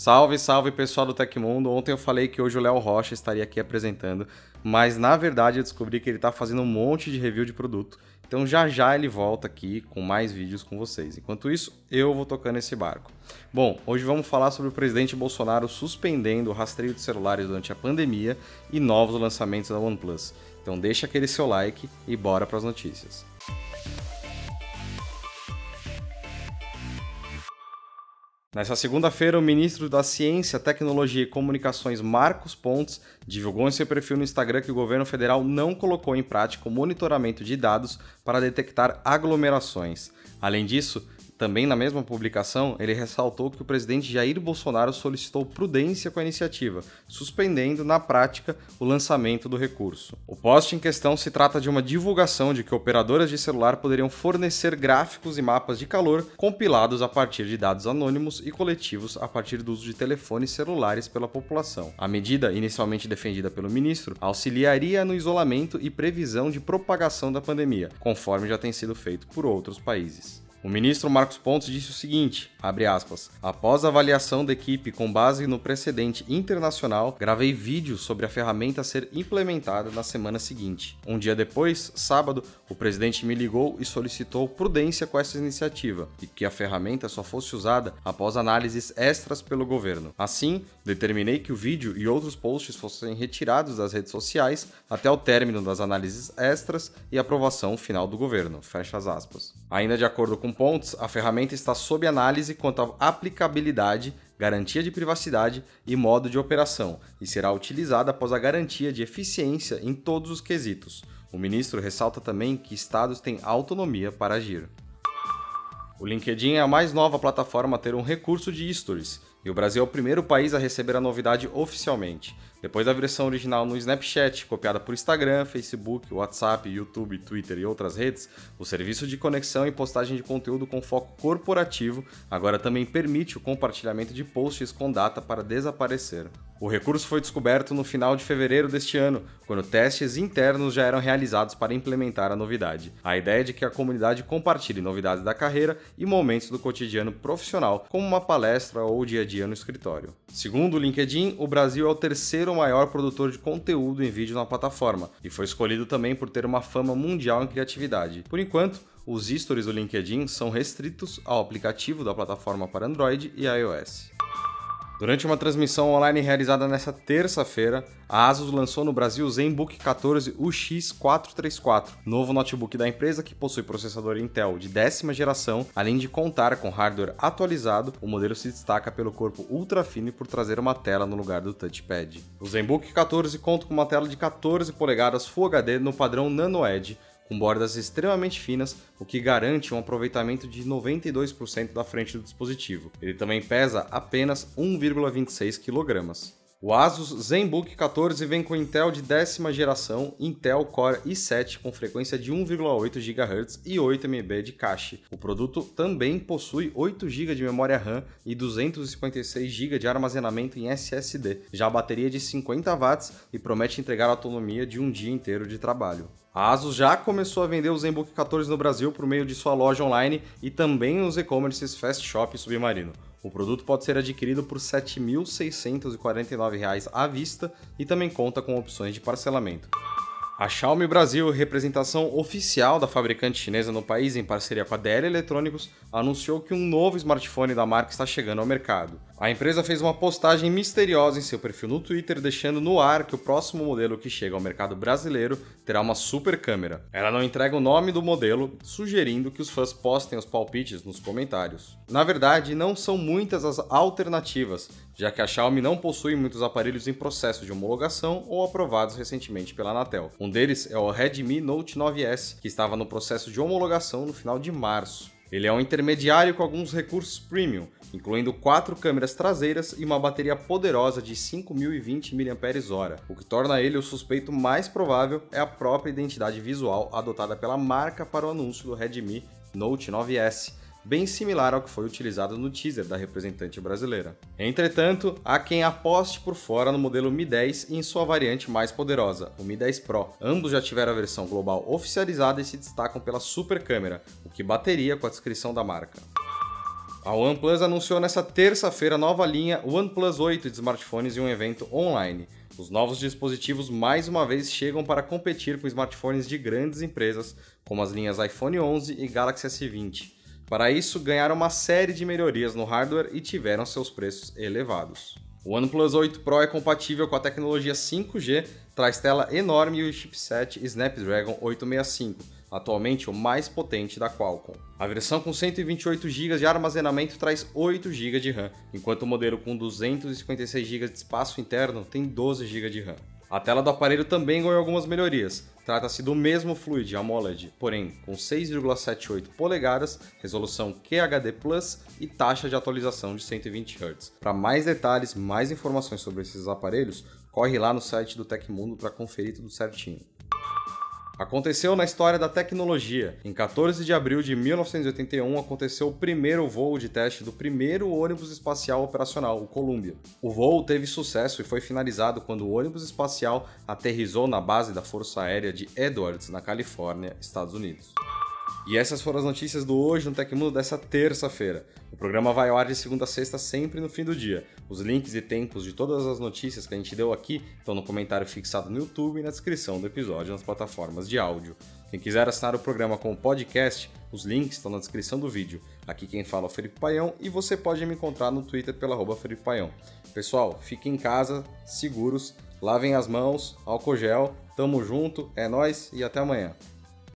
Salve, salve pessoal do Tecmundo. Ontem eu falei que hoje o Léo Rocha estaria aqui apresentando, mas na verdade eu descobri que ele está fazendo um monte de review de produto. Então já já ele volta aqui com mais vídeos com vocês. Enquanto isso, eu vou tocando esse barco. Bom, hoje vamos falar sobre o presidente Bolsonaro suspendendo o rastreio de celulares durante a pandemia e novos lançamentos da OnePlus. Então deixa aquele seu like e bora para as notícias. Nessa segunda-feira, o ministro da Ciência, Tecnologia e Comunicações, Marcos Pontes, divulgou em seu perfil no Instagram que o governo federal não colocou em prática o monitoramento de dados para detectar aglomerações. Além disso, também na mesma publicação, ele ressaltou que o presidente Jair Bolsonaro solicitou prudência com a iniciativa, suspendendo, na prática, o lançamento do recurso. O post em questão se trata de uma divulgação de que operadoras de celular poderiam fornecer gráficos e mapas de calor compilados a partir de dados anônimos e coletivos a partir do uso de telefones celulares pela população. A medida, inicialmente defendida pelo ministro, auxiliaria no isolamento e previsão de propagação da pandemia, conforme já tem sido feito por outros países. O ministro Marcos Pontes disse o seguinte, aspas, após avaliação da equipe com base no precedente internacional, gravei vídeo sobre a ferramenta ser implementada na semana seguinte. Um dia depois, sábado, o presidente me ligou e solicitou prudência com essa iniciativa e que a ferramenta só fosse usada após análises extras pelo governo. Assim, determinei que o vídeo e outros posts fossem retirados das redes sociais até o término das análises extras e aprovação final do governo. Fecha as aspas. Ainda de acordo com Pontes, a ferramenta está sob análise quanto à aplicabilidade, garantia de privacidade e modo de operação e será utilizada após a garantia de eficiência em todos os quesitos. O ministro ressalta também que estados têm autonomia para agir. O LinkedIn é a mais nova plataforma a ter um recurso de stories, e o Brasil é o primeiro país a receber a novidade oficialmente. Depois da versão original no Snapchat, copiada por Instagram, Facebook, WhatsApp, YouTube, Twitter e outras redes, o serviço de conexão e postagem de conteúdo com foco corporativo agora também permite o compartilhamento de posts com data para desaparecer. O recurso foi descoberto no final de fevereiro deste ano, quando testes internos já eram realizados para implementar a novidade. A ideia é de que a comunidade compartilhe novidades da carreira e momentos do cotidiano profissional, como uma palestra ou dia a dia no escritório. Segundo o LinkedIn, o Brasil é o terceiro maior produtor de conteúdo em vídeo na plataforma e foi escolhido também por ter uma fama mundial em criatividade. Por enquanto, os stories do LinkedIn são restritos ao aplicativo da plataforma para Android e iOS. Durante uma transmissão online realizada nesta terça-feira, a Asus lançou no Brasil o ZenBook 14 UX434, novo notebook da empresa que possui processador Intel de décima geração, além de contar com hardware atualizado. O modelo se destaca pelo corpo ultra fino e por trazer uma tela no lugar do touchpad. O ZenBook 14 conta com uma tela de 14 polegadas Full HD no padrão Nano Edge, com bordas extremamente finas, o que garante um aproveitamento de 92% da frente do dispositivo. Ele também pesa apenas 1,26 kg. O Asus ZenBook 14 vem com Intel de décima geração, Intel Core i7 com frequência de 1,8 GHz e 8 MB de cache. O produto também possui 8 GB de memória RAM e 256 GB de armazenamento em SSD, já a bateria de 50 watts e promete entregar autonomia de um dia inteiro de trabalho. A Asus já começou a vender o ZenBook 14 no Brasil por meio de sua loja online e também nos e-commerces Fast Shop Submarino. O produto pode ser adquirido por R$ 7.649 à vista e também conta com opções de parcelamento. A Xiaomi Brasil, representação oficial da fabricante chinesa no país em parceria com a DL Eletrônicos, anunciou que um novo smartphone da marca está chegando ao mercado. A empresa fez uma postagem misteriosa em seu perfil no Twitter, deixando no ar que o próximo modelo que chega ao mercado brasileiro terá uma super câmera. Ela não entrega o nome do modelo, sugerindo que os fãs postem os palpites nos comentários. Na verdade, não são muitas as alternativas, já que a Xiaomi não possui muitos aparelhos em processo de homologação ou aprovados recentemente pela Anatel. Um deles é o Redmi Note 9S, que estava no processo de homologação no final de março. Ele é um intermediário com alguns recursos premium, incluindo quatro câmeras traseiras e uma bateria poderosa de 5.020 mAh. O que torna ele o suspeito mais provável é a própria identidade visual adotada pela marca para o anúncio do Redmi Note 9S, bem similar ao que foi utilizado no teaser da representante brasileira. Entretanto, há quem aposte por fora no modelo Mi 10 e em sua variante mais poderosa, o Mi 10 Pro. Ambos já tiveram a versão global oficializada e se destacam pela super câmera, o que bateria com a descrição da marca. A OnePlus anunciou nesta terça-feira a nova linha OnePlus 8 de smartphones em um evento online. Os novos dispositivos mais uma vez chegam para competir com smartphones de grandes empresas, como as linhas iPhone 11 e Galaxy S20. Para isso, ganharam uma série de melhorias no hardware e tiveram seus preços elevados. O OnePlus 8 Pro é compatível com a tecnologia 5G, traz tela enorme e o chipset Snapdragon 865, atualmente o mais potente da Qualcomm. A versão com 128 GB de armazenamento traz 8 GB de RAM, enquanto o modelo com 256 GB de espaço interno tem 12 GB de RAM. A tela do aparelho também ganhou algumas melhorias. Trata-se do mesmo Fluid AMOLED, porém com 6,78 polegadas, resolução QHD Plus e taxa de atualização de 120 Hz. Para mais detalhes, mais informações sobre esses aparelhos, corre lá no site do Tecmundo para conferir tudo certinho. Aconteceu na história da tecnologia. Em 14 de abril de 1981 aconteceu o primeiro voo de teste do primeiro ônibus espacial operacional, o Columbia. O voo teve sucesso e foi finalizado quando o ônibus espacial aterrizou na base da Força Aérea de Edwards, na Califórnia, Estados Unidos. E essas foram as notícias do Hoje no Tecmundo dessa terça-feira. O programa vai ao ar de segunda a sexta, sempre no fim do dia. Os links e tempos de todas as notícias que a gente deu aqui estão no comentário fixado no YouTube e na descrição do episódio nas plataformas de áudio. Quem quiser assinar o programa como podcast, os links estão na descrição do vídeo. Aqui quem fala é o Felipe Paião e você pode me encontrar no Twitter pela arroba Felipe Paião. Pessoal, fiquem em casa, seguros, lavem as mãos, álcool gel, tamo junto, é nós e até amanhã.